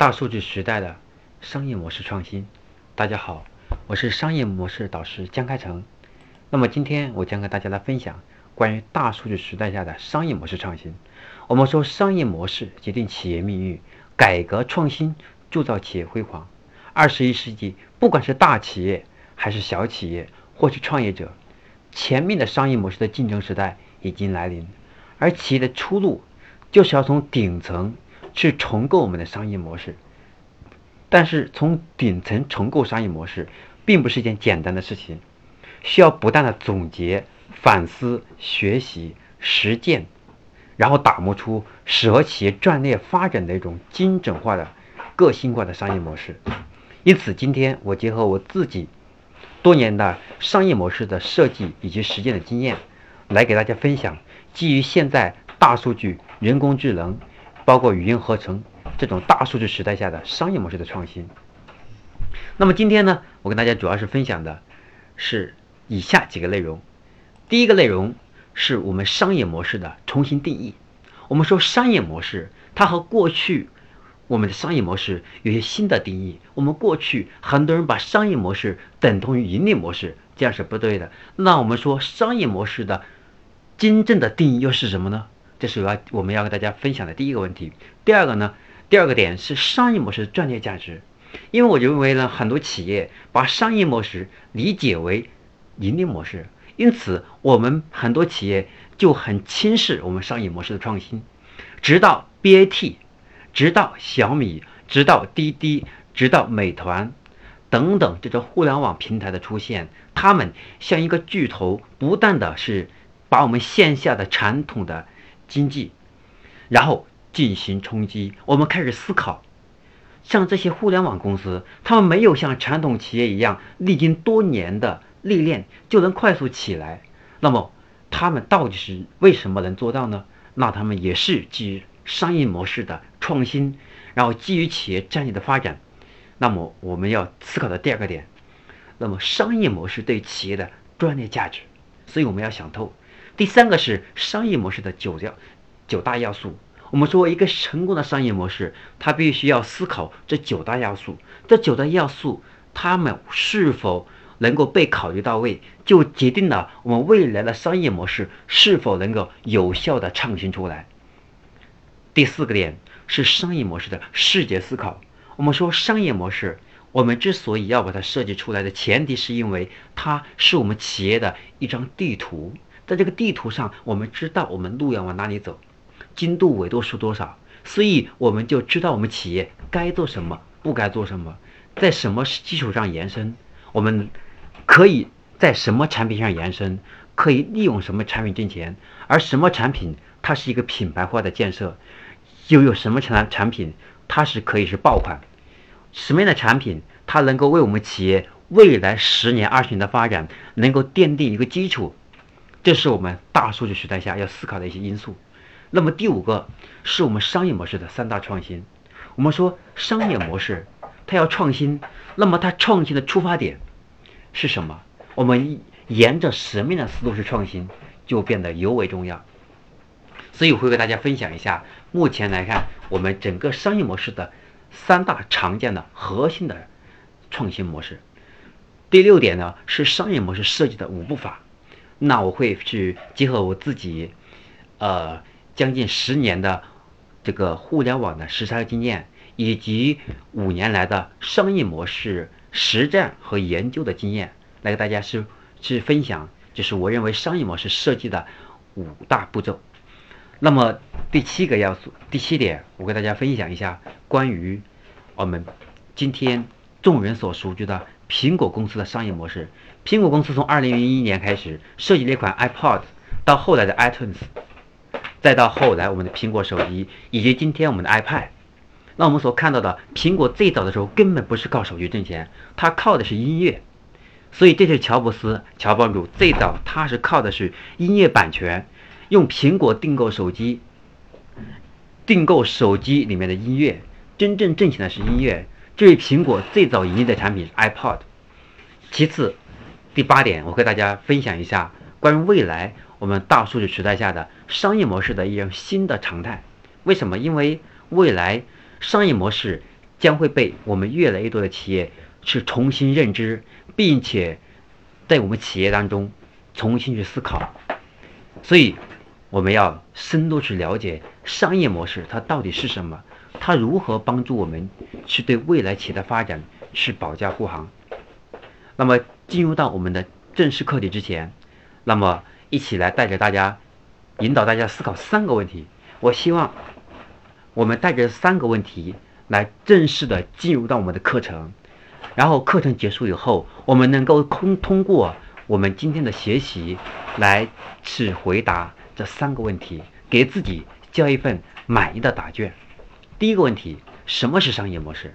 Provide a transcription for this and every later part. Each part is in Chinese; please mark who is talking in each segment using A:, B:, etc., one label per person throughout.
A: 大数据时代的商业模式创新。大家好，我是商业模式导师江开成。那么今天我将跟大家来分享关于大数据时代下的商业模式创新。我们说商业模式决定企业命运，改革创新铸造企业辉煌。二十一世纪，不管是大企业还是小企业，或是创业者，前面的商业模式的竞争时代已经来临，而企业的出路就是要从顶层。去重构我们的商业模式，但是从顶层重构商业模式，并不是一件简单的事情，需要不断的总结、反思、学习、实践，然后打磨出适合企业战略发展的一种精准化的、个性化的商业模式。因此，今天我结合我自己多年的商业模式的设计以及实践的经验，来给大家分享基于现在大数据、人工智能。包括语音合成这种大数据时代下的商业模式的创新。那么今天呢，我跟大家主要是分享的是以下几个内容。第一个内容是我们商业模式的重新定义。我们说商业模式，它和过去我们的商业模式有些新的定义。我们过去很多人把商业模式等同于盈利模式，这样是不对的。那我们说商业模式的真正的定义又是什么呢？这是我要我们要跟大家分享的第一个问题。第二个呢，第二个点是商业模式的战略价值。因为我认为呢，很多企业把商业模式理解为盈利模式，因此我们很多企业就很轻视我们商业模式的创新。直到 BAT，直到小米，直到滴滴，直到美团等等这种互联网平台的出现，他们像一个巨头，不断的是把我们线下的传统的。经济，然后进行冲击。我们开始思考，像这些互联网公司，他们没有像传统企业一样历经多年的历练就能快速起来。那么，他们到底是为什么能做到呢？那他们也是基于商业模式的创新，然后基于企业战略的发展。那么，我们要思考的第二个点，那么商业模式对企业的专业价值，所以我们要想透。第三个是商业模式的九要九大要素。我们说一个成功的商业模式，它必须要思考这九大要素。这九大要素，它们是否能够被考虑到位，就决定了我们未来的商业模式是否能够有效的创新出来。第四个点是商业模式的视觉思考。我们说商业模式，我们之所以要把它设计出来的前提，是因为它是我们企业的一张地图。在这个地图上，我们知道我们路要往哪里走，经度纬度是多少，所以我们就知道我们企业该做什么，不该做什么，在什么基础上延伸，我们可以在什么产品上延伸，可以利用什么产品挣钱，而什么产品它是一个品牌化的建设，又有什么产产品它是可以是爆款，什么样的产品它能够为我们企业未来十年、二十年的发展能够奠定一个基础。这是我们大数据时代下要思考的一些因素。那么第五个是我们商业模式的三大创新。我们说商业模式它要创新，那么它创新的出发点是什么？我们沿着什么样的思路去创新，就变得尤为重要。所以我会给大家分享一下，目前来看我们整个商业模式的三大常见的核心的创新模式。第六点呢是商业模式设计的五步法。那我会去结合我自己，呃，将近十年的这个互联网的实操经验，以及五年来的商业模式实战和研究的经验，来给大家是去分享，就是我认为商业模式设计的五大步骤。那么第七个要素，第七点，我给大家分享一下关于我们今天众人所熟知的。苹果公司的商业模式，苹果公司从二零零一年开始设计了一款 iPod，到后来的 iTunes，再到后来我们的苹果手机，以及今天我们的 iPad。那我们所看到的，苹果最早的时候根本不是靠手机挣钱，它靠的是音乐。所以这是乔布斯、乔帮主最早他是靠的是音乐版权，用苹果订购手机，订购手机里面的音乐，真正挣钱的是音乐。这是苹果最早盈利的产品 iPod。其次，第八点，我和大家分享一下关于未来我们大数据时代下的商业模式的一种新的常态。为什么？因为未来商业模式将会被我们越来越多的企业去重新认知，并且在我们企业当中重新去思考。所以，我们要深度去了解商业模式它到底是什么，它如何帮助我们去对未来企业的发展去保驾护航。那么，进入到我们的正式课题之前，那么一起来带着大家，引导大家思考三个问题。我希望我们带着三个问题来正式的进入到我们的课程，然后课程结束以后，我们能够通通过我们今天的学习来去回答这三个问题，给自己交一份满意的答卷。第一个问题，什么是商业模式？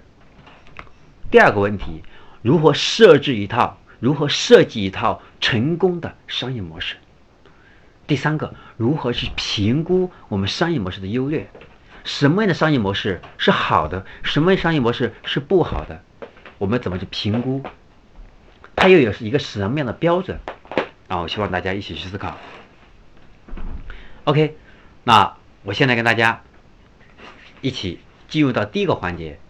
A: 第二个问题，如何设置一套？如何设计一套成功的商业模式？第三个，如何去评估我们商业模式的优劣？什么样的商业模式是好的？什么样的商业模式是不好的？我们怎么去评估？它又有一个什么样的标准？啊，我希望大家一起去思考。OK，那我现在跟大家一起进入到第一个环节：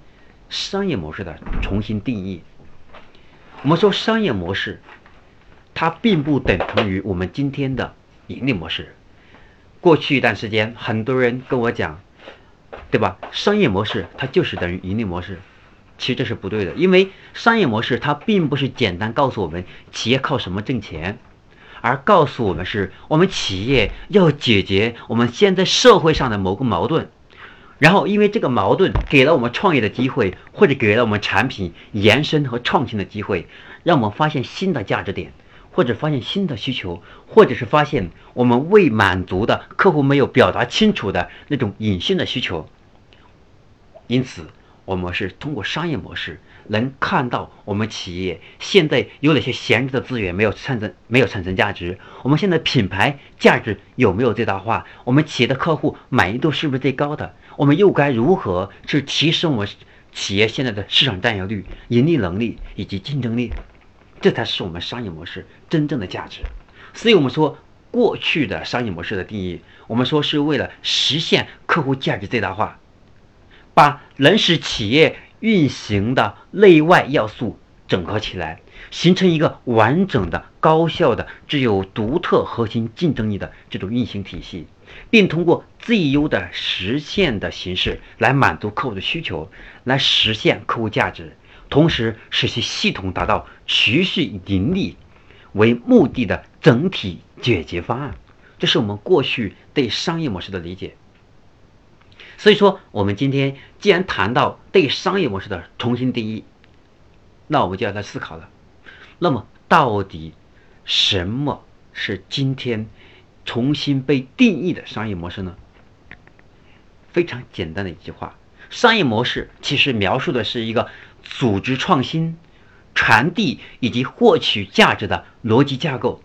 A: 商业模式的重新定义。我们说商业模式，它并不等同于我们今天的盈利模式。过去一段时间，很多人跟我讲，对吧？商业模式它就是等于盈利模式，其实这是不对的。因为商业模式它并不是简单告诉我们企业靠什么挣钱，而告诉我们是我们企业要解决我们现在社会上的某个矛盾。然后，因为这个矛盾给了我们创业的机会，或者给了我们产品延伸和创新的机会，让我们发现新的价值点，或者发现新的需求，或者是发现我们未满足的客户没有表达清楚的那种隐性的需求。因此，我们是通过商业模式能看到我们企业现在有哪些闲置的资源没有产生，没有产生价值。我们现在品牌价值有没有最大化？我们企业的客户满意度是不是最高的？我们又该如何去提升我们企业现在的市场占有率、盈利能力以及竞争力？这才是我们商业模式真正的价值。所以，我们说过去的商业模式的定义，我们说是为了实现客户价值最大化，把能使企业运行的内外要素整合起来，形成一个完整的、高效的、具有独特核心竞争力的这种运行体系。并通过最优的实现的形式来满足客户的需求，来实现客户价值，同时使其系统达到持续盈利为目的的整体解决方案。这是我们过去对商业模式的理解。所以说，我们今天既然谈到对商业模式的重新定义，那我们就要来思考了。那么，到底什么是今天？重新被定义的商业模式呢？非常简单的一句话：商业模式其实描述的是一个组织创新、传递以及获取价值的逻辑架构。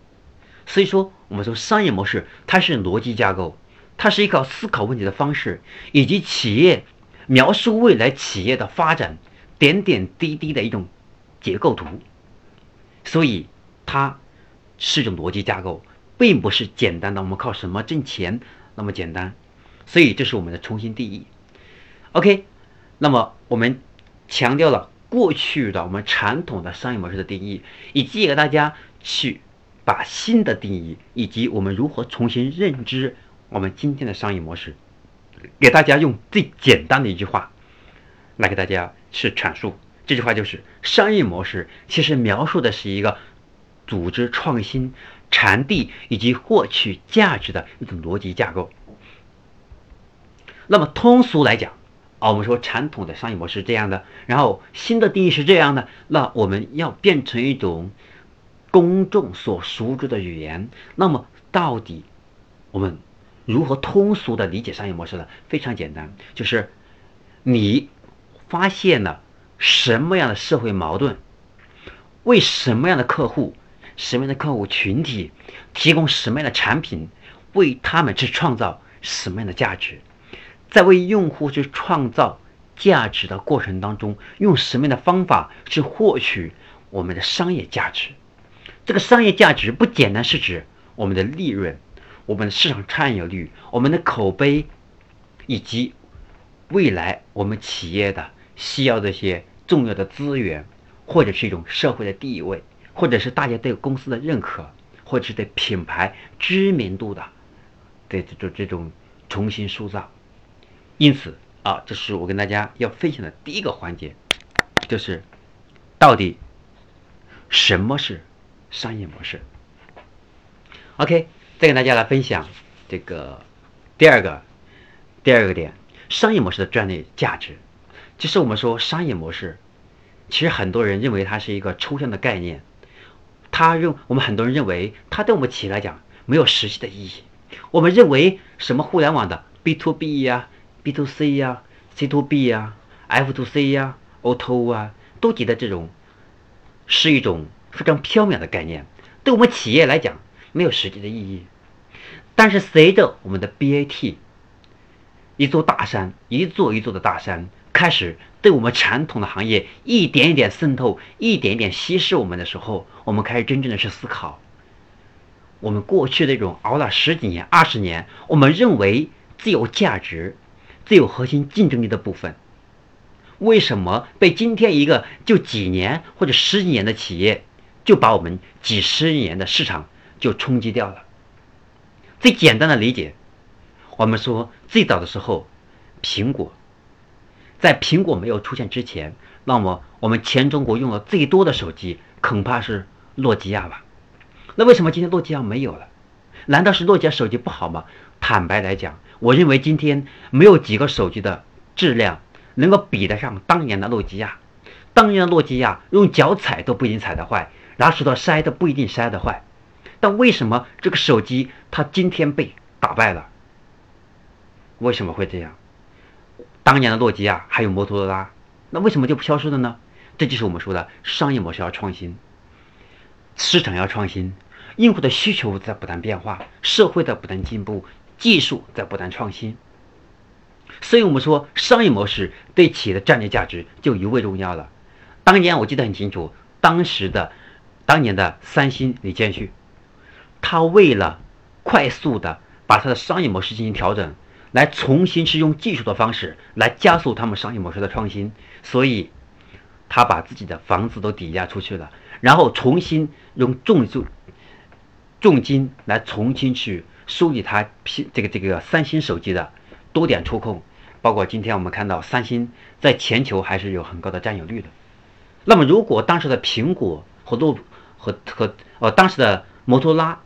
A: 所以说，我们说商业模式它是逻辑架构，它是一个思考问题的方式，以及企业描述未来企业的发展点点滴滴的一种结构图。所以，它是一种逻辑架构。并不是简单的我们靠什么挣钱那么简单，所以这是我们的重新定义。OK，那么我们强调了过去的我们传统的商业模式的定义，以及给大家去把新的定义以及我们如何重新认知我们今天的商业模式，给大家用最简单的一句话来给大家去阐述。这句话就是：商业模式其实描述的是一个组织创新。传递以及获取价值的一种逻辑架构。那么通俗来讲，啊，我们说传统的商业模式是这样的，然后新的定义是这样的。那我们要变成一种公众所熟知的语言。那么到底我们如何通俗的理解商业模式呢？非常简单，就是你发现了什么样的社会矛盾，为什么样的客户。什么样的客户群体提供什么样的产品，为他们去创造什么样的价值，在为用户去创造价值的过程当中，用什么样的方法去获取我们的商业价值？这个商业价值不简单是指我们的利润、我们的市场占有率、我们的口碑，以及未来我们企业的需要这些重要的资源，或者是一种社会的地位，或者是大家对公司的认可，或者是对品牌知名度的，对这种这种重新塑造。因此啊，这是我跟大家要分享的第一个环节，就是到底什么是商业模式？OK，再跟大家来分享这个第二个第二个点，商业模式的战略价值。其实我们说商业模式，其实很多人认为它是一个抽象的概念，他认我们很多人认为它对我们企业来讲没有实际的意义。我们认为什么互联网的 B to B 呀、B to C 呀、C to B 呀、F to C 呀、O to O 啊，都觉得这种是一种非常缥缈的概念，对我们企业来讲没有实际的意义。但是随着我们的 BAT 一座大山，一座一座的大山。开始对我们传统的行业一点一点渗透，一点一点稀释我们的时候，我们开始真正的去思考，我们过去那种熬了十几年、二十年，我们认为最有价值、最有核心竞争力的部分，为什么被今天一个就几年或者十几年的企业就把我们几十年的市场就冲击掉了？最简单的理解，我们说最早的时候，苹果。在苹果没有出现之前，那么我们全中国用的最多的手机恐怕是诺基亚吧？那为什么今天诺基亚没有了？难道是诺基亚手机不好吗？坦白来讲，我认为今天没有几个手机的质量能够比得上当年的诺基亚。当年的诺基亚用脚踩都不一定踩得坏，拿石头筛都不一定筛得坏。但为什么这个手机它今天被打败了？为什么会这样？当年的诺基亚还有摩托罗拉，那为什么就不消失了呢？这就是我们说的商业模式要创新，市场要创新，用户的需求在不断变化，社会在不断进步，技术在不断创新。所以我们说商业模式对企业的战略价值就尤为重要了。当年我记得很清楚，当时的当年的三星李建旭，他为了快速的把他的商业模式进行调整。来重新是用技术的方式来加速他们商业模式的创新，所以他把自己的房子都抵押出去了，然后重新用重重重金来重新去梳理他这个这个三星手机的多点触控，包括今天我们看到三星在全球还是有很高的占有率的。那么如果当时的苹果和诺和和呃当时的摩托拉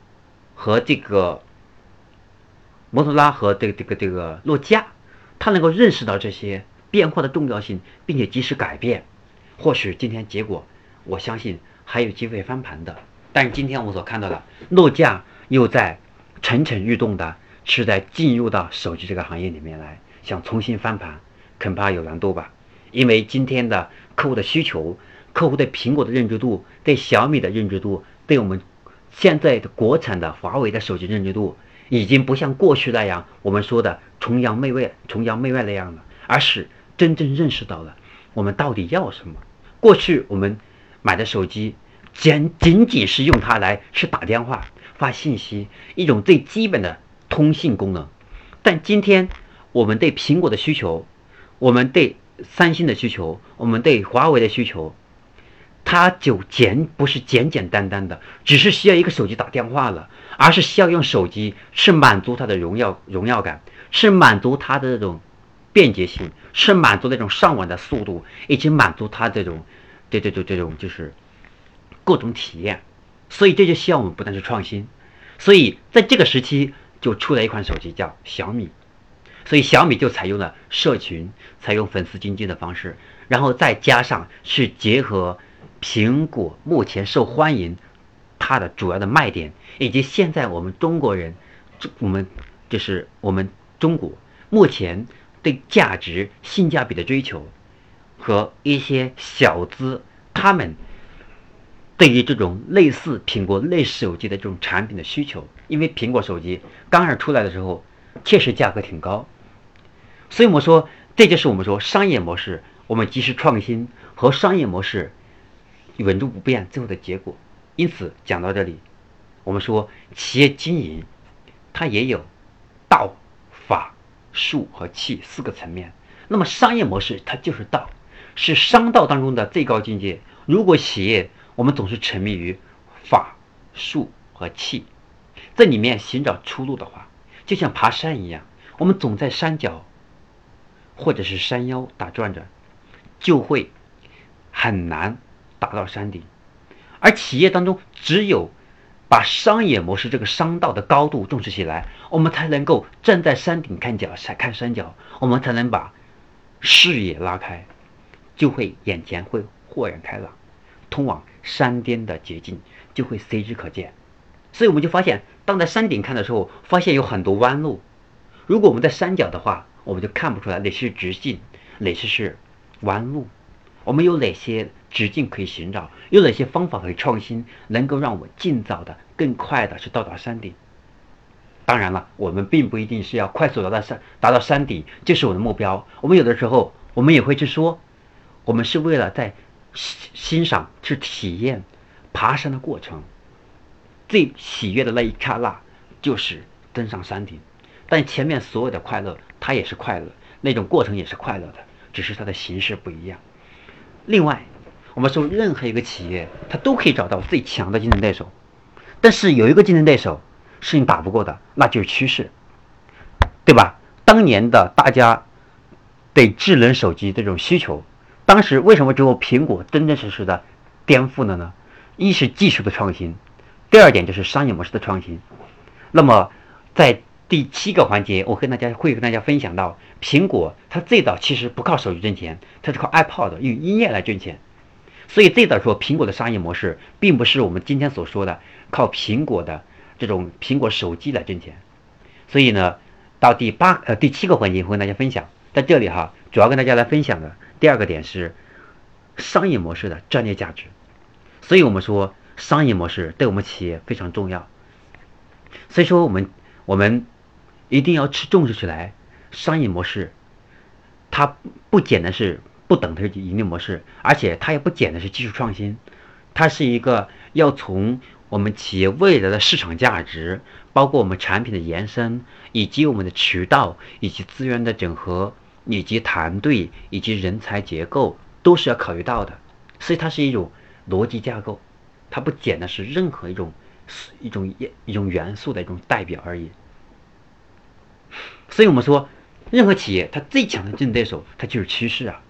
A: 和这个。摩托拉和这个这个这个诺基亚，他能够认识到这些变化的重要性，并且及时改变，或许今天结果，我相信还有机会翻盘的。但是今天我所看到的，诺基亚又在蠢蠢欲动的，是在进入到手机这个行业里面来，想重新翻盘，恐怕有难度吧。因为今天的客户的需求，客户对苹果的认知度，对小米的认知度，对我们现在的国产的华为的手机认知度。已经不像过去那样，我们说的崇洋媚外、崇洋媚外那样了，而是真正认识到了我们到底要什么。过去我们买的手机，仅仅仅是用它来去打电话、发信息，一种最基本的通信功能。但今天我们对苹果的需求，我们对三星的需求，我们对华为的需求。它就简不是简简单单的，只是需要一个手机打电话了，而是需要用手机是满足它的荣耀荣耀感，是满足它的这种便捷性，是满足那种上网的速度，以及满足它这种对对对这种就是各种体验。所以这就需要我们不断去创新。所以在这个时期就出了一款手机叫小米，所以小米就采用了社群，采用粉丝经济的方式，然后再加上去结合。苹果目前受欢迎，它的主要的卖点，以及现在我们中国人，我们就是我们中国目前对价值、性价比的追求，和一些小资他们对于这种类似苹果类手机的这种产品的需求，因为苹果手机刚开始出来的时候，确实价格挺高，所以我们说这就是我们说商业模式，我们及时创新和商业模式。稳住不变，最后的结果。因此讲到这里，我们说企业经营，它也有道、法、术和器四个层面。那么商业模式它就是道，是商道当中的最高境界。如果企业我们总是沉迷于法术和气，在里面寻找出路的话，就像爬山一样，我们总在山脚或者是山腰打转着，就会很难达到山顶。而企业当中只有把商业模式这个商道的高度重视起来，我们才能够站在山顶看脚山看山脚，我们才能把视野拉开，就会眼前会豁然开朗，通往山巅的捷径就会随之可见。所以我们就发现，当在山顶看的时候，发现有很多弯路；如果我们在山脚的话，我们就看不出来哪些是直径，哪些是弯路。我们有哪些直径可以寻找？有哪些方法可以创新，能够让我尽早的、更快的去到达山顶？当然了，我们并不一定是要快速达到山达到山顶，就是我的目标。我们有的时候，我们也会去说，我们是为了在欣欣赏、去体验爬山的过程。最喜悦的那一刹那，就是登上山顶。但前面所有的快乐，它也是快乐，那种过程也是快乐的，只是它的形式不一样。另外，我们说任何一个企业，它都可以找到最强的竞争对手，但是有一个竞争对手是你打不过的，那就是趋势，对吧？当年的大家对智能手机这种需求，当时为什么只有苹果真真实实的颠覆了呢？一是技术的创新，第二点就是商业模式的创新。那么在第七个环节，我跟大家会跟大家分享到，苹果它最早其实不靠手机挣钱，它是靠 iPod 用音乐来挣钱。所以最早说苹果的商业模式，并不是我们今天所说的靠苹果的这种苹果手机来挣钱。所以呢，到第八呃第七个环节会跟大家分享，在这里哈，主要跟大家来分享的第二个点是商业模式的战略价值。所以我们说商业模式对我们企业非常重要。所以说我们我们。一定要去重视起来，商业模式，它不简单是不等于盈利模式，而且它也不减的是技术创新，它是一个要从我们企业未来的市场价值，包括我们产品的延伸，以及我们的渠道，以及资源的整合，以及团队，以及人才结构，都是要考虑到的。所以它是一种逻辑架构，它不简单是任何一种一种一一种元素的一种代表而已。所以我们说，任何企业它最强的竞争对手，它就是趋势啊。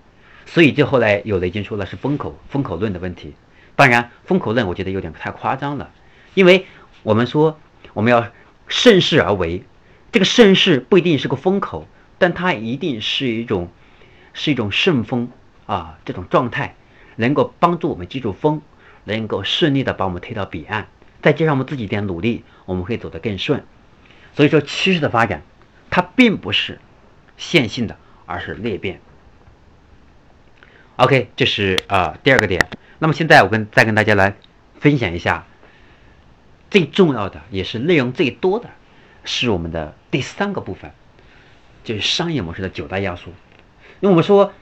A: 所以就后来有的已经说了是风口风口论的问题。当然，风口论我觉得有点太夸张了，因为我们说我们要顺势而为，这个顺势不一定是个风口，但它一定是一种是一种顺风啊这种状态，能够帮助我们记住风，能够顺利的把我们推到彼岸。再加上我们自己一点努力，我们会走得更顺。所以说，趋势的发展。它并不是线性的，而是裂变。OK，这是啊第二个点。那么现在我跟再跟大家来分享一下最重要的，也是内容最多的，是我们的第三个部分，就是商业模式的九大要素。因为我们说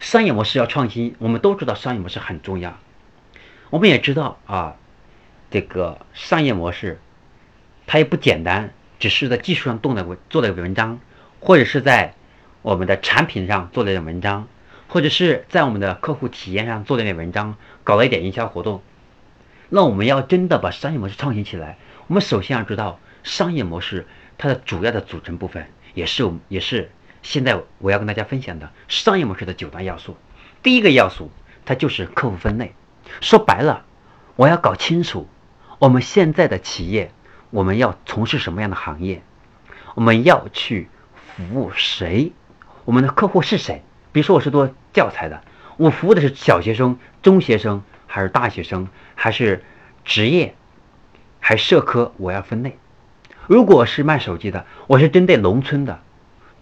A: 商业模式要创新，我们都知道商业模式很重要。我们也知道啊，这个商业模式它也不简单。只是在技术上动的文做的文章，或者是在我们的产品上做了点文章，或者是在我们的客户体验上做了点文章，搞了一点营销活动。那我们要真的把商业模式创新起来，我们首先要知道商业模式它的主要的组成部分，也是我也是现在我要跟大家分享的商业模式的九大要素。第一个要素，它就是客户分类。说白了，我要搞清楚我们现在的企业。我们要从事什么样的行业？我们要去服务谁？我们的客户是谁？比如说，我是做教材的，我服务的是小学生、中学生，还是大学生，还是职业，还是社科？我要分类。如果是卖手机的，我是针对农村的，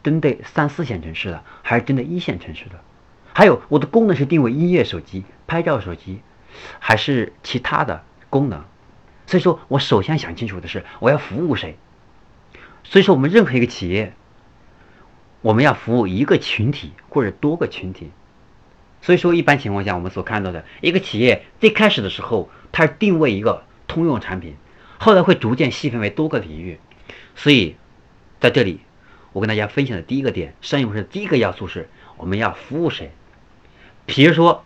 A: 针对三四线城市的，还是针对一线城市的？还有我的功能是定位音乐手机、拍照手机，还是其他的功能？所以说我首先想清楚的是，我要服务谁。所以说，我们任何一个企业，我们要服务一个群体或者多个群体。所以说，一般情况下，我们所看到的一个企业最开始的时候，它是定位一个通用产品，后来会逐渐细分为多个领域。所以，在这里，我跟大家分享的第一个点，商业模式第一个要素是，我们要服务谁。比如说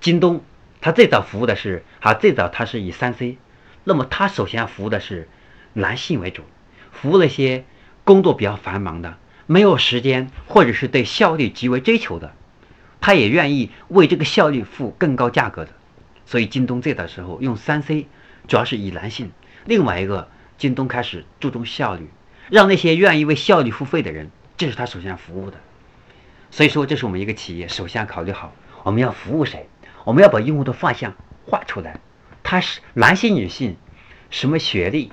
A: 京东，它最早服务的是啊，最早它是以三 C，那么它首先服务的是男性为主，服务那些工作比较繁忙的、没有时间或者是对效率极为追求的，他也愿意为这个效率付更高价格的。所以京东最早时候用三 C，主要是以男性。另外一个，京东开始注重效率，让那些愿意为效率付费的人，这是他首先服务的。所以说，这是我们一个企业首先考虑好我们要服务谁，我们要把用户的画像画出来。他是男性、女性，什么学历，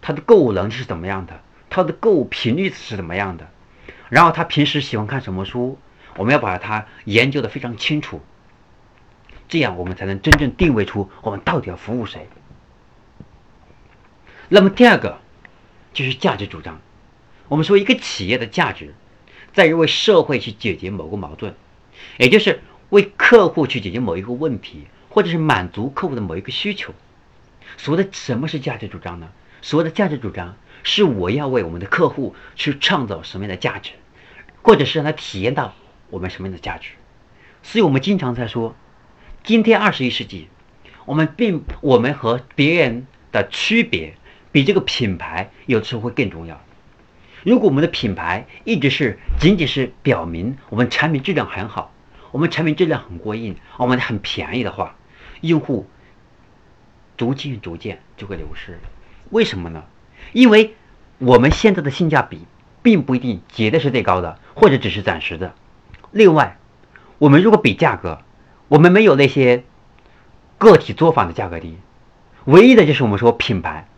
A: 他的购物能力是怎么样的，他的购物频率是怎么样的，然后他平时喜欢看什么书，我们要把它研究的非常清楚。这样我们才能真正定位出我们到底要服务谁。那么第二个就是价值主张。我们说一个企业的价值在于为社会去解决某个矛盾，也就是为客户去解决某一个问题，或者是满足客户的某一个需求。所谓的什么是价值主张呢？所谓的价值主张是我要为我们的客户去创造什么样的价值，或者是让他体验到我们什么样的价值。所以我们经常在说。今天二十一世纪，我们并我们和别人的区别，比这个品牌有时候会更重要。如果我们的品牌一直是仅仅是表明我们产品质量很好，我们产品质量很过硬，我们很便宜的话，用户逐渐逐渐就会流失。为什么呢？因为我们现在的性价比并不一定绝对是最高的，或者只是暂时的。另外，我们如果比价格，我们没有那些个体作坊的价格低，唯一的就是我们说品牌。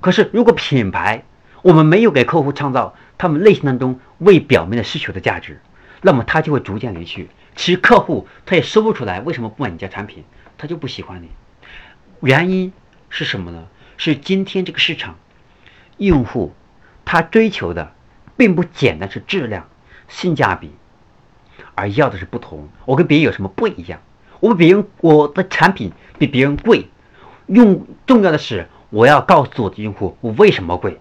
A: 可是如果品牌我们没有给客户创造他们内心当中未表明的需求的价值，那么他就会逐渐离去。其实客户他也说不出来为什么不买你家产品，他就不喜欢你。原因是什么呢？是今天这个市场用户他追求的并不简单是质量、性价比。而要的是不同，我跟别人有什么不一样？我比别人我的产品比别人贵，用重要的是我要告诉我的用户我为什么贵。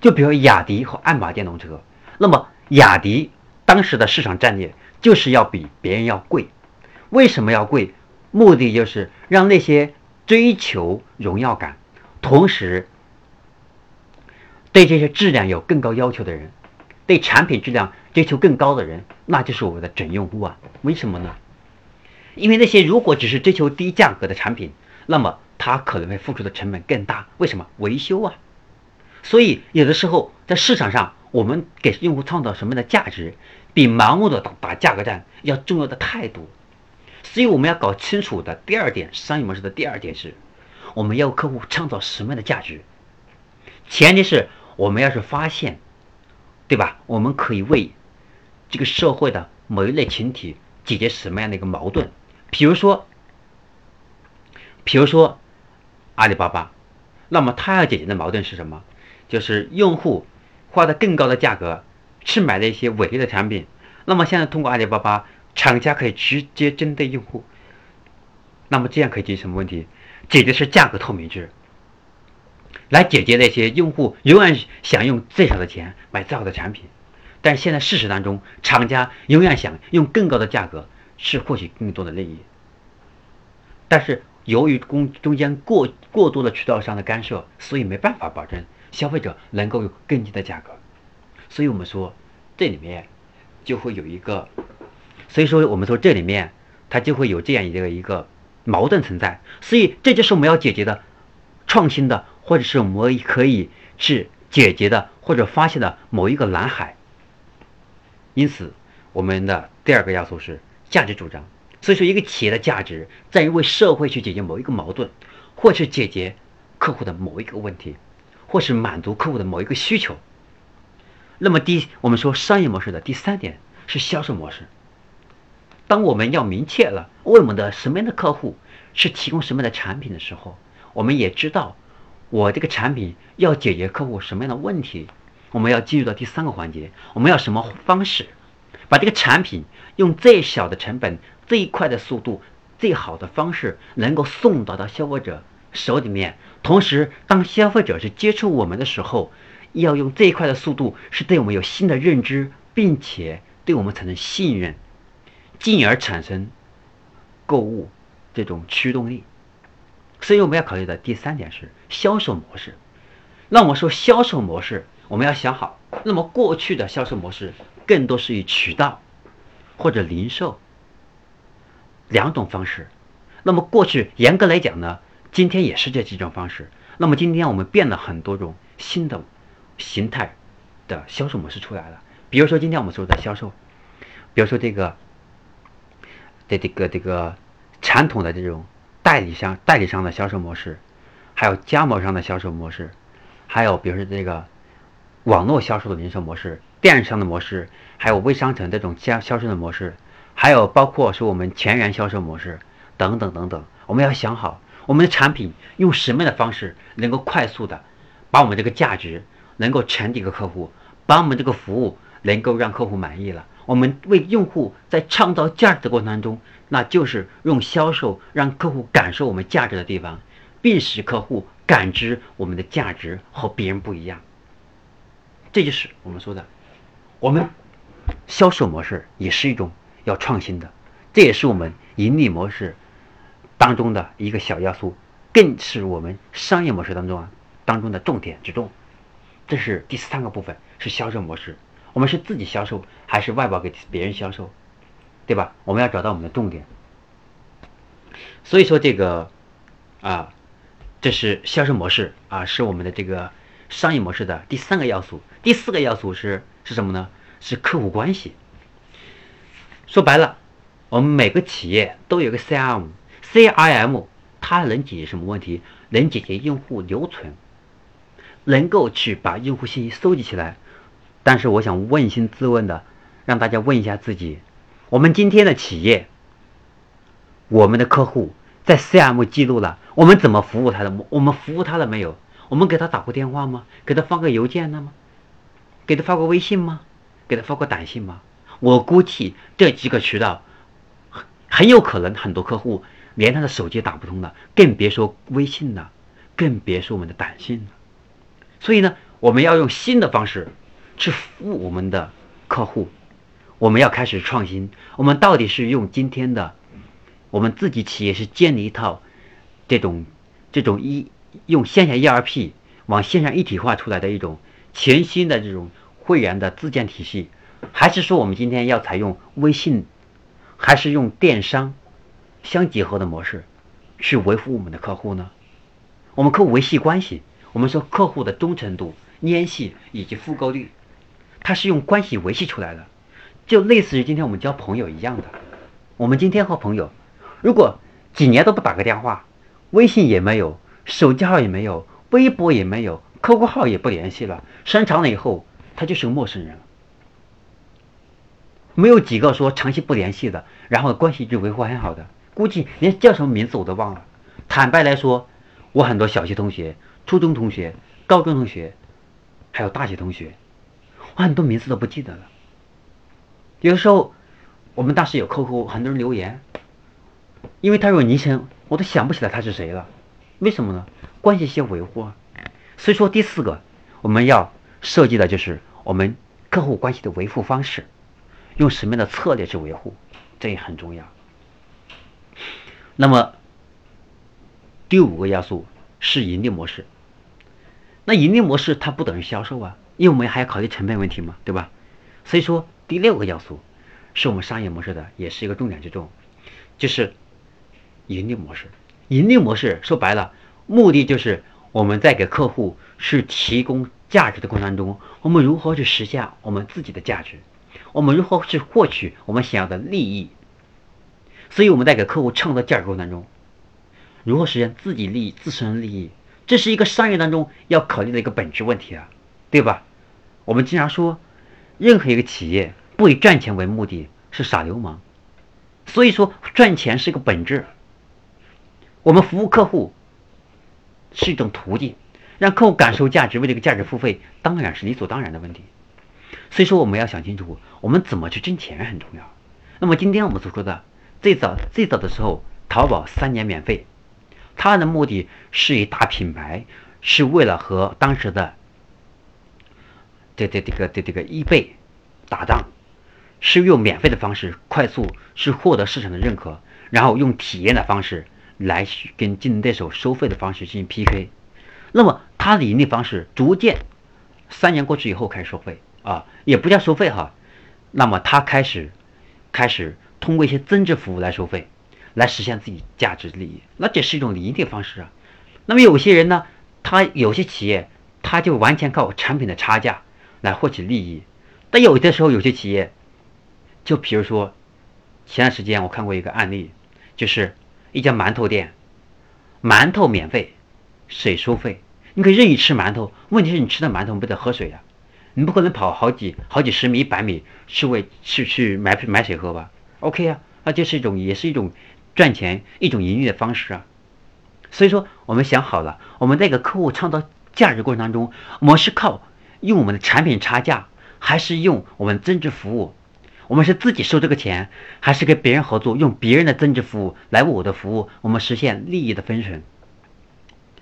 A: 就比如雅迪和爱玛电动车，那么雅迪当时的市场战略就是要比别人要贵，为什么要贵？目的就是让那些追求荣耀感，同时对这些质量有更高要求的人，对产品质量。追求更高的人，那就是我们的准用户啊？为什么呢？因为那些如果只是追求低价格的产品，那么他可能会付出的成本更大。为什么？维修啊！所以有的时候在市场上，我们给用户创造什么样的价值，比盲目的打价格战要重要的太多。所以我们要搞清楚的第二点，商业模式的第二点是，我们要客户创造什么样的价值？前提是我们要是发现，对吧？我们可以为这个社会的某一类群体解决什么样的一个矛盾？比如说，比如说阿里巴巴，那么他要解决的矛盾是什么？就是用户花的更高的价格去买的一些伪劣的产品。那么现在通过阿里巴巴，厂家可以直接针对用户。那么这样可以解决什么问题？解决是价格透明制，来解决那些用户永远想用最少的钱买最好的产品。但现在事实当中，厂家永远想用更高的价格去获取更多的利益，但是由于中中间过过多的渠道商的干涉，所以没办法保证消费者能够有更低的价格。所以我们说这里面就会有一个，所以说我们说这里面它就会有这样一个一个矛盾存在。所以这就是我们要解决的创新的，或者是我们可以去解决的或者发现的某一个蓝海。因此，我们的第二个要素是价值主张。所以说，一个企业的价值在于为社会去解决某一个矛盾，或是解决客户的某一个问题，或是满足客户的某一个需求。那么，第我们说商业模式的第三点是销售模式。当我们要明确了为我们的什么样的客户是提供什么样的产品的时候，我们也知道我这个产品要解决客户什么样的问题。我们要进入到第三个环节，我们要什么方式把这个产品用最小的成本、最快的速度、最好的方式能够送到到消费者手里面？同时，当消费者是接触我们的时候，要用最快的速度，是对我们有新的认知，并且对我们产生信任。进而产生购物这种驱动力。所以我们要考虑的第三点是销售模式。那我们说销售模式，我们要想好。那么过去的销售模式更多是以渠道或者零售两种方式。那么过去严格来讲呢，今天也是这几种方式。那么今天我们变了很多种新的形态的销售模式出来了。比如说今天我们说的销售，比如说这个的这个这个传统的这种代理商代理商的销售模式，还有加盟商的销售模式，还有比如说这个。网络销售的零售模式、电商的模式，还有微商城这种销销售的模式，还有包括说我们全员销售模式等等等等，我们要想好我们的产品用什么样的方式能够快速的把我们这个价值能够传递给客户，把我们这个服务能够让客户满意了。我们为用户在创造价值的过程当中，那就是用销售让客户感受我们价值的地方，并使客户感知我们的价值和别人不一样。这就是我们说的，我们销售模式也是一种要创新的，这也是我们盈利模式当中的一个小要素，更是我们商业模式当中啊当中的重点之重。这是第三个部分，是销售模式。我们是自己销售还是外包给别人销售，对吧？我们要找到我们的重点。所以说这个啊，这是销售模式啊，是我们的这个。商业模式的第三个要素，第四个要素是是什么呢？是客户关系。说白了，我们每个企业都有个 CRM，CRM 它能解决什么问题？能解决用户留存，能够去把用户信息收集起来。但是我想问心自问的，让大家问一下自己：我们今天的企业，我们的客户在 CM 记录了，我们怎么服务他的？我们服务他了没有？我们给他打过电话吗？给他发过邮件了吗？给他发过微信吗？给他发过短信吗？我估计这几个渠道很有可能很多客户连他的手机打不通了，更别说微信了，更别说我们的短信了。所以呢，我们要用新的方式去服务我们的客户。我们要开始创新。我们到底是用今天的我们自己企业是建立一套这种这种一。用线下 ERP 往线上一体化出来的一种全新的这种会员的自建体系，还是说我们今天要采用微信，还是用电商相结合的模式去维护我们的客户呢？我们客户维系关系，我们说客户的忠诚度、粘性以及复购率，它是用关系维系出来的，就类似于今天我们交朋友一样的。我们今天和朋友，如果几年都不打个电话，微信也没有。手机号也没有，微博也没有，，QQ 号也不联系了。时间长了以后，他就是个陌生人了。没有几个说长期不联系的，然后关系就维护很好的，估计连叫什么名字我都忘了。坦白来说，我很多小学同学、初中同学、高中同学，还有大学同学，我很多名字都不记得了。有的时候，我们当时有 QQ，，很多人留言，因为他有昵称，我都想不起来他是谁了。为什么呢？关系先维护啊。所以说，第四个我们要设计的就是我们客户关系的维护方式，用什么样的策略去维护，这也很重要。那么第五个要素是盈利模式。那盈利模式它不等于销售啊，因为我们还要考虑成本问题嘛，对吧？所以说第六个要素是我们商业模式的，也是一个重点之重，就是盈利模式。盈利模式说白了，目的就是我们在给客户是提供价值的过程当中，我们如何去实现我们自己的价值，我们如何去获取我们想要的利益。所以我们在给客户创造价值过程当中，如何实现自己利益、自身利益，这是一个商业当中要考虑的一个本质问题啊，对吧？我们经常说，任何一个企业不以赚钱为目的是耍流氓，所以说赚钱是个本质。我们服务客户是一种途径，让客户感受价值，为这个价值付费，当然是理所当然的问题。所以说，我们要想清楚，我们怎么去挣钱很重要。那么，今天我们所说的最早最早的时候，淘宝三年免费，它的目的是以大品牌，是为了和当时的这这这个这这个易贝打仗，是用免费的方式快速是获得市场的认可，然后用体验的方式来跟竞争对手收费的方式进行 PK。那么它的盈利方式逐渐三年过去以后开始收费啊，也不叫收费哈。那么他开始开始通过一些增值服务来收费，来实现自己价值利益。那这是一种盈利方式啊。那么有些人呢，他有些企业他就完全靠产品的差价来获取利益。但有的时候有些企业，就比如说前段时间我看过一个案例，就是一家馒头店，馒头免费，水收费，你可以任意吃馒头。问题是你吃的馒头不得喝水呀？你不可能跑好几好几十米、一百米去为去去买买水喝吧？OK 啊，那就是一种也是一种赚钱一种盈利的方式啊。所以说，我们想好了，我们在给客户创造价值过程当中，我们是靠用我们的产品差价，还是用我们增值服务？我们是自己收这个钱，还是跟别人合作，用别人的增值服务来为我的服务，我们实现利益的分成？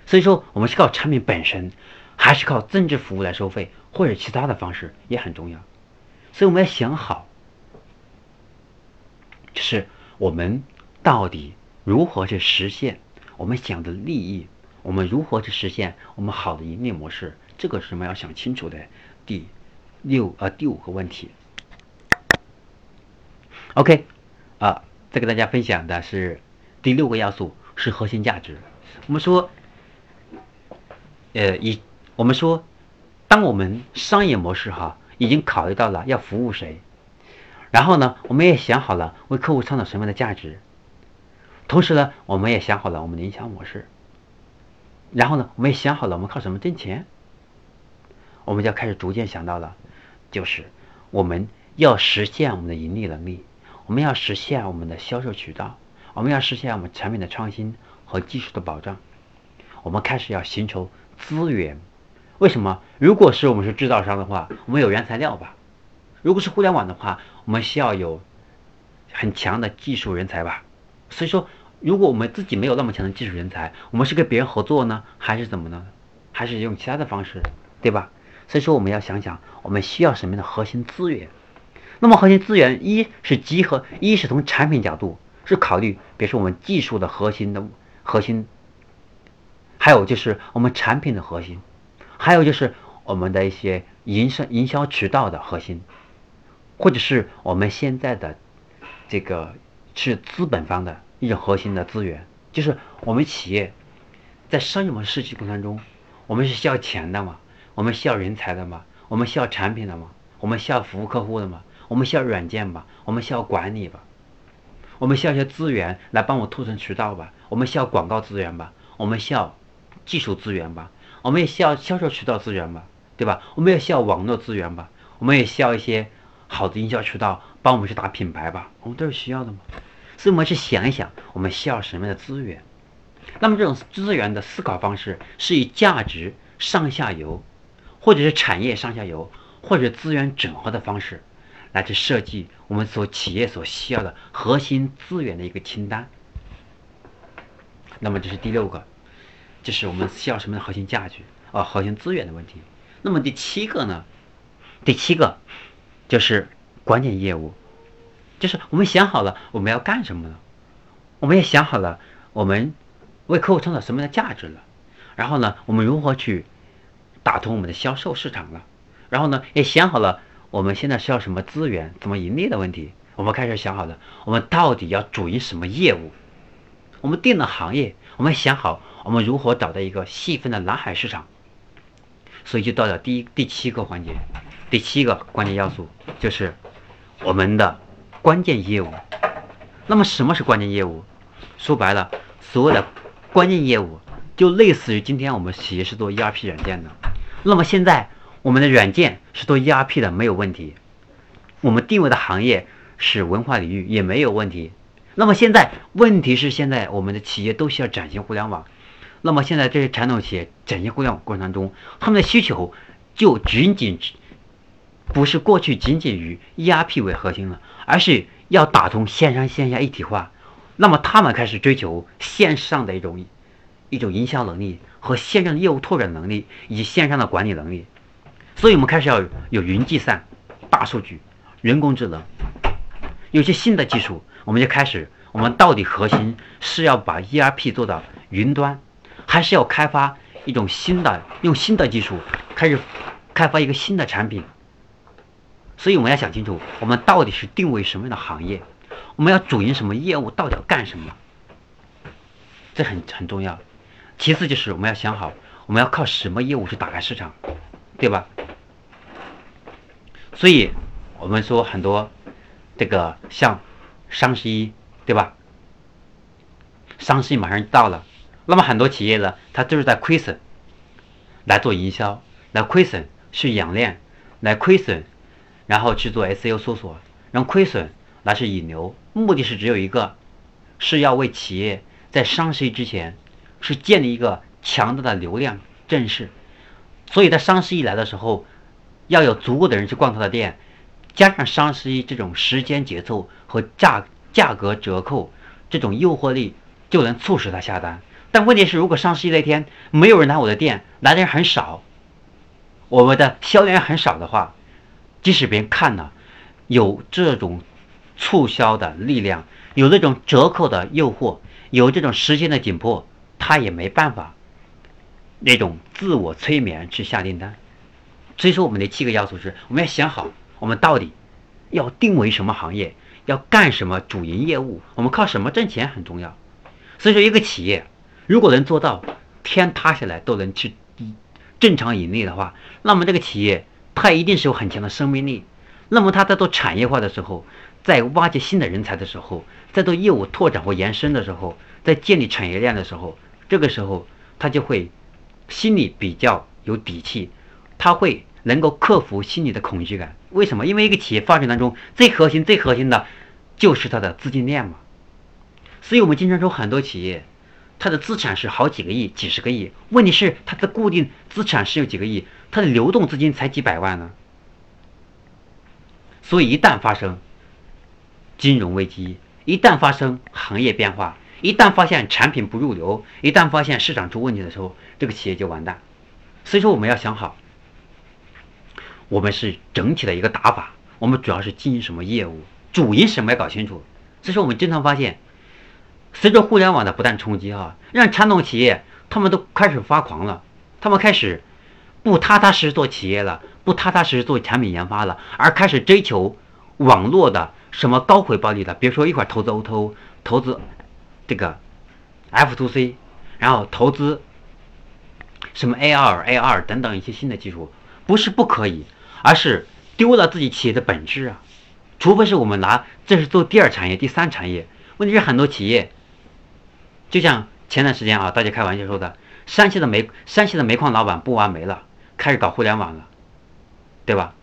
A: 所以说，我们是靠产品本身，还是靠增值服务来收费？或者其他的方式也很重要，所以我们要想好，就是我们到底如何去实现我们想的利益，我们如何去实现我们好的盈利模式，这个是我们要想清楚的第六呃第五个问题。OK，啊，再给大家分享的是第六个要素是核心价值。我们说，呃，以我们说。当我们商业模式哈已经考虑到了要服务谁，然后呢，我们也想好了为客户创造什么样的价值，同时呢，我们也想好了我们的营销模式，然后呢，我们也想好了我们靠什么挣钱，我们就要开始逐渐想到了，就是我们要实现我们的盈利能力，我们要实现我们的销售渠道，我们要实现我们产品的创新和技术的保障，我们开始要寻求资源。为什么？如果是我们是制造商的话，我们有原材料吧；如果是互联网的话，我们需要有很强的技术人才吧。所以说，如果我们自己没有那么强的技术人才，我们是跟别人合作呢，还是怎么呢？还是用其他的方式，对吧？所以说，我们要想想我们需要什么样的核心资源。那么，核心资源一是集合，一是从产品角度是考虑，比如说我们技术的核心的核心，还有就是我们产品的核心。还有就是我们的一些营销营销渠道的核心，或者是我们现在的这个是资本方的一种核心的资源，就是我们企业在商业模式过程当中，我们是需要钱的嘛？我们需要人才的嘛？我们需要产品的嘛？我们需要服务客户的嘛？我们需要软件吧？我们需要管理吧？我们需要一些资源来帮我拓展渠道吧？我们需要广告资源吧？我们需要技术资源吧？我们也需要销售渠道资源吧，对吧？我们也需要网络资源吧，我们也需要一些好的营销渠道帮我们去打品牌吧，我们都是需要的嘛。所以我们去想一想，我们需要什么样的资源？那么这种资源的思考方式是以价值上下游，或者是产业上下游，或者资源整合的方式来去设计我们所企业所需要的核心资源的一个清单。那么这是第六个。就是我们需要什么样的核心价值啊，核心资源的问题。那么第七个呢？第七个就是关键业务，就是我们想好了我们要干什么呢？我们也想好了我们为客户创造什么样的价值了。然后呢，我们如何去打通我们的销售市场了？然后呢，也想好了我们现在需要什么资源，怎么盈利的问题。我们开始想好了，我们到底要主营什么业务？我们定了行业，我们想好。我们如何找到一个细分的蓝海市场？所以就到了第一第七个环节，第七个关键要素就是我们的关键业务。那么什么是关键业务？说白了，所有的关键业务就类似于今天我们企业是做 ERP 软件的。那么现在我们的软件是做 ERP 的没有问题，我们定位的行业是文化领域也没有问题。那么现在问题是现在我们的企业都需要展现互联网。那么现在这些传统企业展现互联网过程当中，他们的需求就仅仅不是过去仅仅于 ERP 为核心了，而是要打通线上线下一体化。那么他们开始追求线上的一种一种营销能力和线上的业务拓展能力以及线上的管理能力。所以我们开始要有云计算、大数据、人工智能、有些新的技术，我们就开始，我们到底核心是要把 ERP 做到云端，还是要开发一种新的，用新的技术开始开发一个新的产品？所以我们要想清楚，我们到底是定位什么样的行业，我们要主营什么业务，到底要干什么？这很很重要。其次就是我们要想好，我们要靠什么业务去打开市场，对吧？所以，我们说很多这个像双十一，对吧？双十一马上到了，那么很多企业呢，它就是在亏损，来做营销，来亏损去养链，来亏损，然后去做 SEO 搜索，让亏损来去引流，目的是只有一个，是要为企业在双十一之前是建立一个强大的流量阵势，所以在双十一来的时候。要有足够的人去逛他的店，加上双十一这种时间节奏和价价格折扣这种诱惑力，就能促使他下单。但问题是，如果双十一那天没有人来我的店，来的人很少，我们的销量很少的话，即使别人看了，有这种促销的力量，有这种折扣的诱惑，有这种时间的紧迫，他也没办法那种自我催眠去下订单。所以说，我们的七个要素是，我们要想好，我们到底要定为什么行业，要干什么主营业务，我们靠什么挣钱很重要。所以说，一个企业如果能做到天塌下来都能去正常盈利的话，那么这个企业它一定是有很强的生命力。那么它在做产业化的时候，在挖掘新的人才的时候，在做业务拓展或延伸的时候，在建立产业链的时候，这个时候他就会心里比较有底气。他会能够克服心理的恐惧感，为什么？因为一个企业发展当中最核心、最核心的，就是它的资金链嘛。所以我们经常说，很多企业，它的资产是好几个亿、几十个亿，问题是它的固定资产是有几个亿，它的流动资金才几百万呢。所以一旦发生金融危机，一旦发生行业变化，一旦发现产品不入流，一旦发现市场出问题的时候，这个企业就完蛋。所以说，我们要想好。我们是整体的一个打法，我们主要是经营什么业务，主营什么要搞清楚。所以说，我们经常发现，随着互联网的不断冲击，哈，让传统企业他们都开始发狂了，他们开始不踏踏实实做企业了，不踏踏实实做产品研发了，而开始追求网络的什么高回报率的，比如说一会儿投资 O2O，投资这个 F to C，然后投资什么 AR、AR 等等一些新的技术，不是不可以。而是丢了自己企业的本质啊！除非是我们拿这是做第二产业、第三产业。问题是很多企业，就像前段时间啊，大家开玩笑说的，山西的煤山西的煤矿老板不挖煤了，开始搞互联网了，对吧？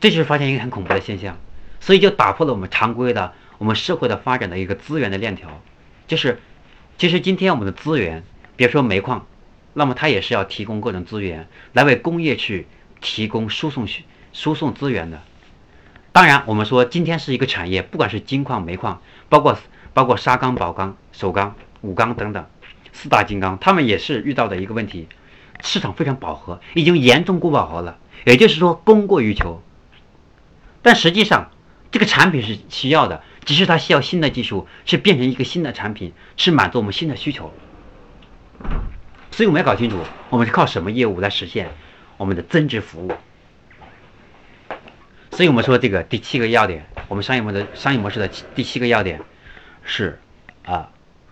A: 这就是发现一个很恐怖的现象，所以就打破了我们常规的我们社会的发展的一个资源的链条。就是，其实今天我们的资源，别说煤矿，那么它也是要提供各种资源来为工业去。提供输送输送资源的，当然，我们说今天是一个产业，不管是金矿、煤矿，包括包括沙钢、宝钢、首钢、武钢等等四大金刚，他们也是遇到的一个问题，市场非常饱和，已经严重过饱和了。也就是说，供过于求。但实际上，这个产品是需要的，只是它需要新的技术，是变成一个新的产品，是满足我们新的需求。所以我们要搞清楚，我们是靠什么业务来实现。我们的增值服务，所以我们说这个第七个要点，我们商业模的商业模式的第七个要点是啊，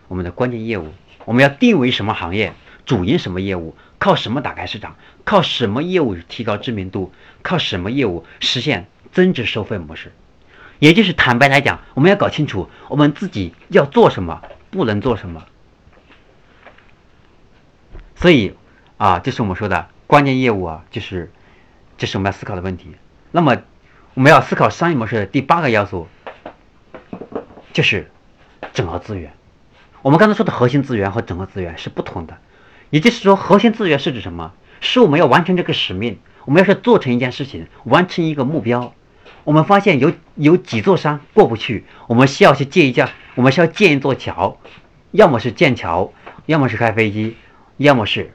A: 我们的关键业务，我们要定为什么行业，主营什么业务，靠什么打开市场，靠什么业务提高知名度，靠什么业务实现增值收费模式，也就是坦白来讲，我们要搞清楚我们自己要做什么，不能做什么。所以啊，这是我们说的。关键业务啊，就是这是我们要思考的问题。那么，我们要思考商业模式的第八个要素，就是整合资源。我们刚才说的核心资源和整合资源是不同的。也就是说，核心资源是指什么？是我们要完成这个使命，我们要是做成一件事情，完成一个目标。我们发现有有几座山过不去，我们需要去建一架，我们需要建一座桥，要么是建桥，要么是开飞机，要么是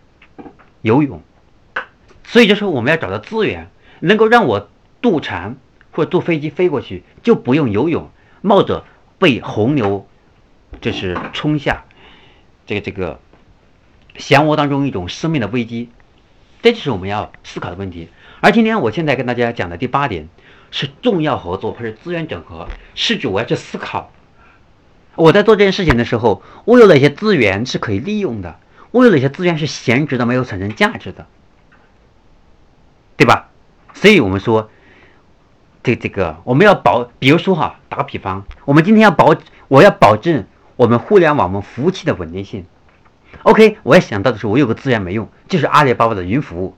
A: 游泳。所以就说我们要找到资源，能够让我渡船或者坐飞机飞过去，就不用游泳，冒着被洪流就是冲下这个这个漩涡当中一种生命的危机，这就是我们要思考的问题。而今天我现在跟大家讲的第八点是重要合作或者资源整合，是指我要去思考，我在做这件事情的时候，我有哪些资源是可以利用的，我有哪些资源是闲置的，没有产生价值的，对吧？所以我们说，这这个我们要保，比如说哈，打个比方，我们今天要保，我要保证我们互联网我们服务器的稳定性。OK，我要想到的是，我有个资源没用，就是阿里巴巴的云服务，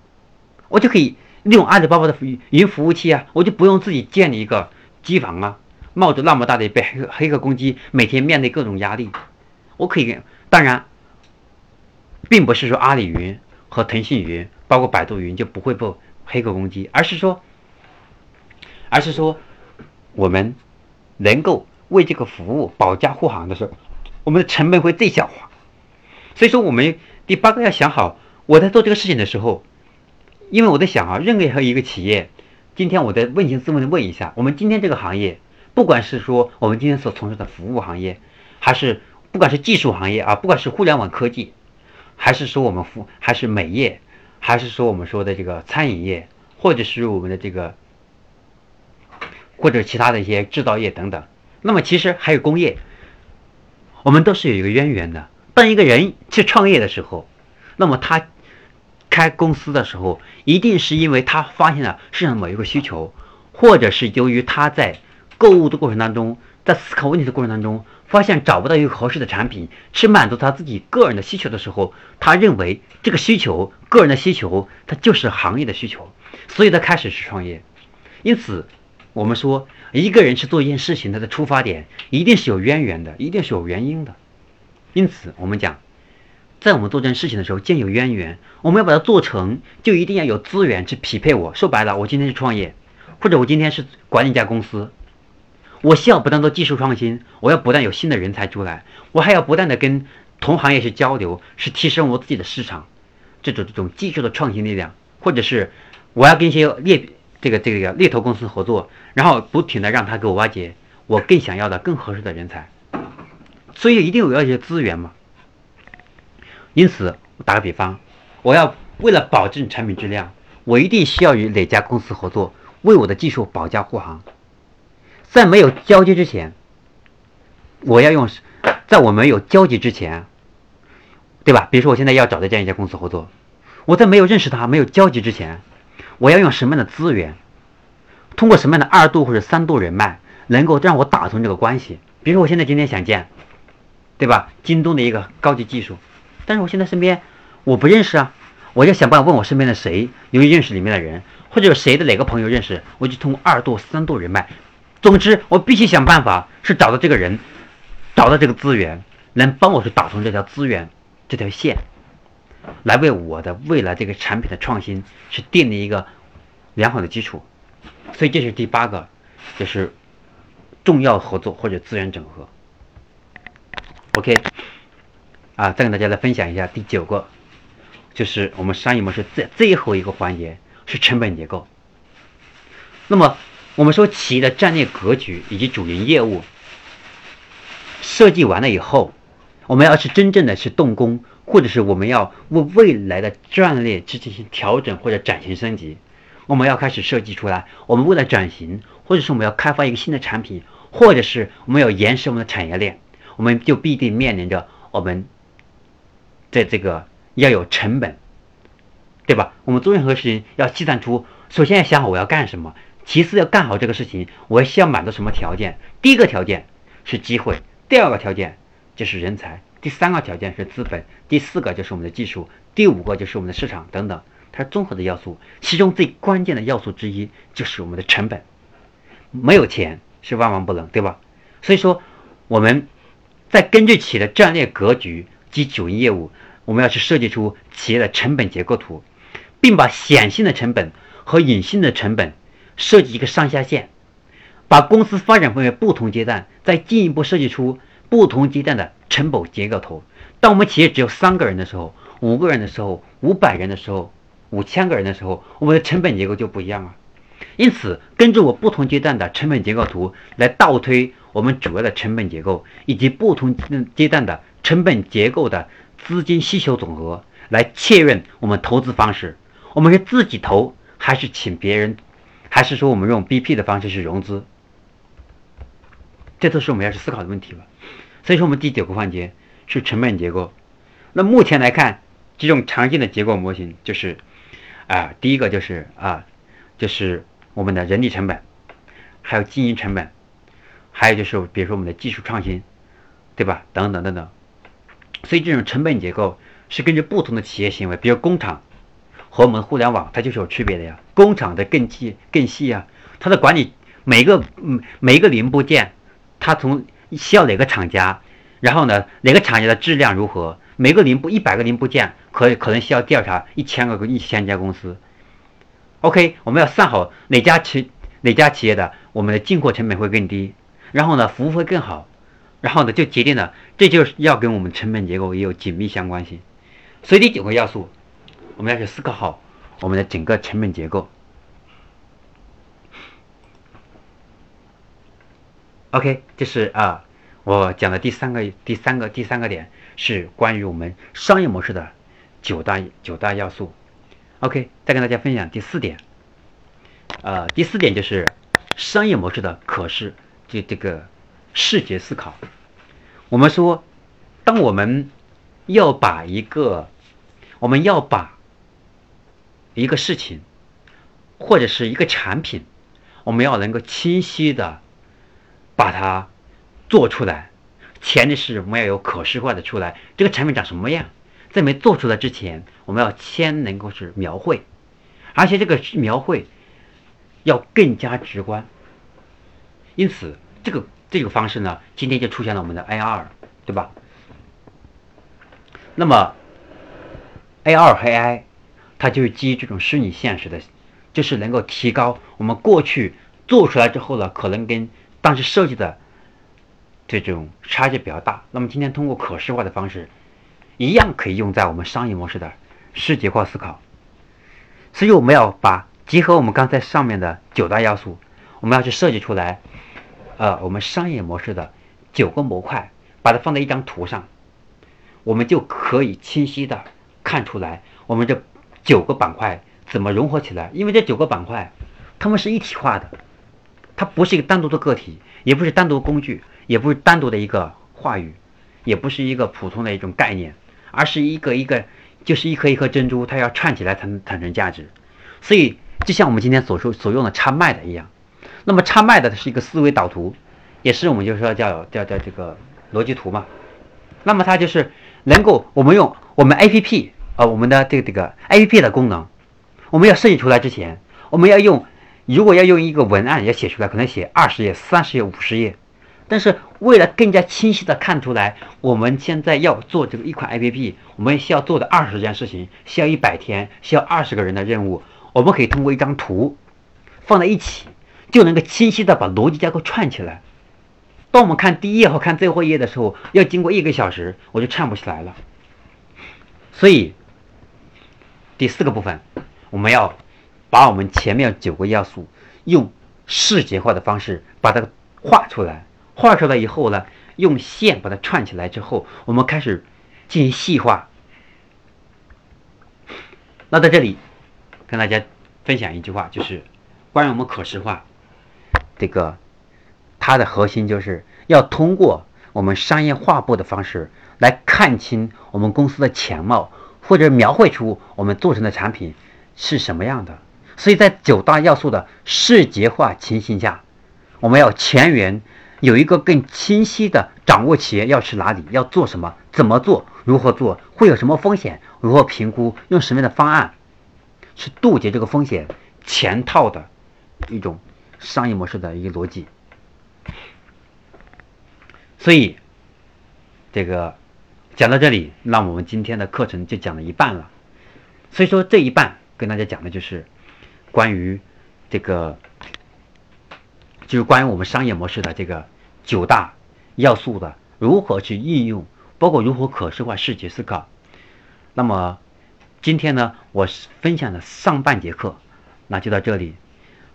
A: 我就可以。利用阿里巴巴的云服务器啊，我就不用自己建立一个机房啊，冒着那么大的被黑黑客攻击，每天面对各种压力，我可以。当然，并不是说阿里云和腾讯云，包括百度云就不会被黑客攻击，而是说，而是说，我们能够为这个服务保驾护航的时候，我们的成本会最小化。所以说，我们第八个要想好，我在做这个事情的时候。因为我在想啊，任何一个企业，今天我在问心自问的问一下，我们今天这个行业，不管是说我们今天所从事的服务行业，还是不管是技术行业啊，不管是互联网科技，还是说我们服还是美业，还是说我们说的这个餐饮业，或者是我们的这个或者其他的一些制造业等等，那么其实还有工业，我们都是有一个渊源的。当一个人去创业的时候，那么他。开公司的时候，一定是因为他发现了市场某一个需求，或者是由于他在购物的过程当中，在思考问题的过程当中，发现找不到一个合适的产品，去满足他自己个人的需求的时候，他认为这个需求，个人的需求，它就是行业的需求，所以他开始去创业。因此，我们说一个人去做一件事情，他的出发点一定是有渊源的，一定是有原因的。因此，我们讲。在我们做这件事情的时候，见有渊源，我们要把它做成，就一定要有资源去匹配。我说白了，我今天是创业，或者我今天是管理一家公司，我需要不断做技术创新，我要不断有新的人才出来，我还要不断的跟同行业去交流，是提升我自己的市场，这种这种技术的创新力量，或者是我要跟一些猎这个这个猎头公司合作，然后不停的让他给我挖掘我更想要的更合适的人才，所以一定有要一些资源嘛。因此，打个比方，我要为了保证产品质量，我一定需要与哪家公司合作，为我的技术保驾护航。在没有交接之前，我要用，在我没有交集之前，对吧？比如说，我现在要找的这样一家公司合作，我在没有认识他、没有交集之前，我要用什么样的资源？通过什么样的二度或者三度人脉，能够让我打通这个关系？比如说，我现在今天想见，对吧？京东的一个高级技术。但是我现在身边我不认识啊，我就想办法问我身边的谁由于认识里面的人，或者谁的哪个朋友认识，我就通过二度、三度人脉。总之，我必须想办法是找到这个人，找到这个资源，能帮我去打通这条资源这条线，来为我的未来这个产品的创新去奠定一个良好的基础。所以这是第八个，就是重要合作或者资源整合。OK。啊，再跟大家来分享一下第九个，就是我们商业模式最最后一个环节是成本结构。那么我们说企业的战略格局以及主营业务设计完了以后，我们要是真正的是动工，或者是我们要为未来的战略去进行调整或者转型升级，我们要开始设计出来。我们为了转型，或者是我们要开发一个新的产品，或者是我们要延伸我们的产业链，我们就必定面临着我们。在这个要有成本，对吧？我们做任何事情要计算出，首先要想好我要干什么，其次要干好这个事情，我需要满足什么条件？第一个条件是机会，第二个条件就是人才，第三个条件是资本，第四个就是我们的技术，第五个就是我们的市场等等，它综合的要素。其中最关键的要素之一就是我们的成本，没有钱是万万不能，对吧？所以说，我们在根据企业的战略格局。及主营业务，我们要去设计出企业的成本结构图，并把显性的成本和隐性的成本设计一个上下限，把公司发展分为不同阶段，再进一步设计出不同阶段的成本结构图。当我们企业只有三个人的时候，五个人的时候，五百人的时候，五千个人的时候，我们的成本结构就不一样了。因此，根据我不同阶段的成本结构图来倒推。我们主要的成本结构以及不同阶段的成本结构的资金需求总额，来确认我们投资方式。我们是自己投，还是请别人，还是说我们用 BP 的方式去融资？这都是我们要去思考的问题吧。所以说，我们第九个环节是成本结构。那目前来看，几种常见的结构模型就是，啊，第一个就是啊，就是我们的人力成本，还有经营成本，还有就是比如说我们的技术创新，对吧？等等等等。所以这种成本结构是根据不同的企业行为，比如工厂和我们互联网，它就是有区别的呀。工厂的更细更细啊，它的管理每个嗯每一个零部件。它从需要哪个厂家，然后呢，哪个厂家的质量如何？每个零部一百个零部件，可可能需要调查一千个一千家公司。OK，我们要算好哪家企哪家企业的我们的进货成本会更低，然后呢，服务会更好，然后呢，就决定了这就是要跟我们成本结构也有紧密相关性。所以第九个要素，我们要去思考好我们的整个成本结构。OK，这是啊，我讲的第三个、第三个、第三个点是关于我们商业模式的九大九大要素。OK，再跟大家分享第四点。呃，第四点就是商业模式的可视，就这个视觉思考。我们说，当我们要把一个，我们要把一个事情或者是一个产品，我们要能够清晰的。把它做出来，前提是我们要有可视化的出来。这个产品长什么样，在没做出来之前，我们要先能够是描绘，而且这个描绘要更加直观。因此，这个这个方式呢，今天就出现了我们的 AR，对吧？那么 AR 和 AI，它就是基于这种虚拟现实的，就是能够提高我们过去做出来之后呢，可能跟当时设计的这种差距比较大，那么今天通过可视化的方式，一样可以用在我们商业模式的视觉化思考。所以我们要把结合我们刚才上面的九大要素，我们要去设计出来，呃，我们商业模式的九个模块，把它放在一张图上，我们就可以清晰的看出来我们这九个板块怎么融合起来。因为这九个板块，它们是一体化的。它不是一个单独的个体，也不是单独工具，也不是单独的一个话语，也不是一个普通的一种概念，而是一个一个，就是一颗一颗珍珠，它要串起来才能产生价值。所以，就像我们今天所说所用的插麦的一样，那么插麦的是一个思维导图，也是我们就说叫叫叫这个逻辑图嘛。那么它就是能够我们用我们 A P P 啊，我们的这个这个 A P P 的功能，我们要设计出来之前，我们要用。如果要用一个文案要写出来，可能写二十页、三十页、五十页。但是为了更加清晰的看出来，我们现在要做这个一款 APP，我们需要做的二十件事情，需要一百天，需要二十个人的任务，我们可以通过一张图放在一起，就能够清晰的把逻辑架构串起来。当我们看第一页和看最后一页的时候，要经过一个小时，我就串不起来了。所以第四个部分，我们要。把我们前面九个要素用视觉化的方式把它画出来，画出来以后呢，用线把它串起来之后，我们开始进行细化。那在这里跟大家分享一句话，就是关于我们可视化这个，它的核心就是要通过我们商业画布的方式来看清我们公司的全貌，或者描绘出我们做成的产品是什么样的。所以在九大要素的视觉化情形下，我们要全员有一个更清晰的掌握企业要去哪里，要做什么，怎么做，如何做，会有什么风险，如何评估，用什么样的方案去杜绝这个风险，全套的一种商业模式的一个逻辑。所以这个讲到这里，那我们今天的课程就讲了一半了。所以说这一半跟大家讲的就是。关于这个，就是关于我们商业模式的这个九大要素的如何去应用，包括如何可视化视觉思考。那么今天呢，我分享的上半节课，那就到这里。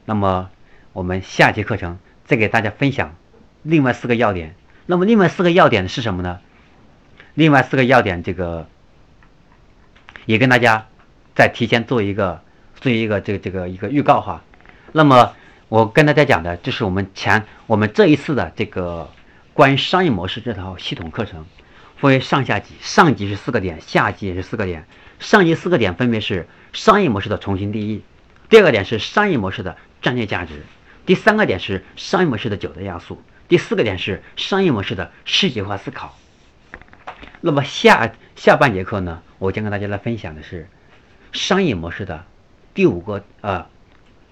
A: 那么我们下节课程再给大家分享另外四个要点。那么另外四个要点是什么呢？另外四个要点，这个也跟大家再提前做一个做一个这个这个一个预告哈。那么我跟大家讲的，这是我们前我们这一次的这个关于商业模式这套系统课程，分为上下级，上级是四个点，下级也是四个点。上级四个点分别是商业模式的重新定义，第二个点是商业模式的战略价值，第三个点是商业模式的九大要素。第四个点是商业模式的视觉化思考。那么下下半节课呢，我将跟大家来分享的是商业模式的第五个呃，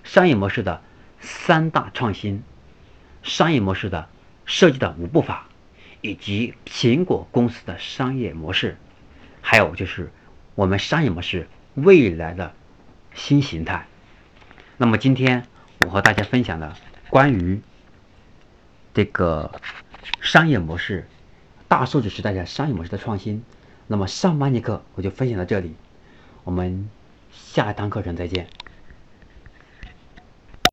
A: 商业模式的三大创新，商业模式的设计的五步法，以及苹果公司的商业模式，还有就是我们商业模式未来的新形态。那么今天我和大家分享的关于。这个商业模式，大数据时代的商业模式的创新。那么上半节课我就分享到这里，我们下一堂课程再见。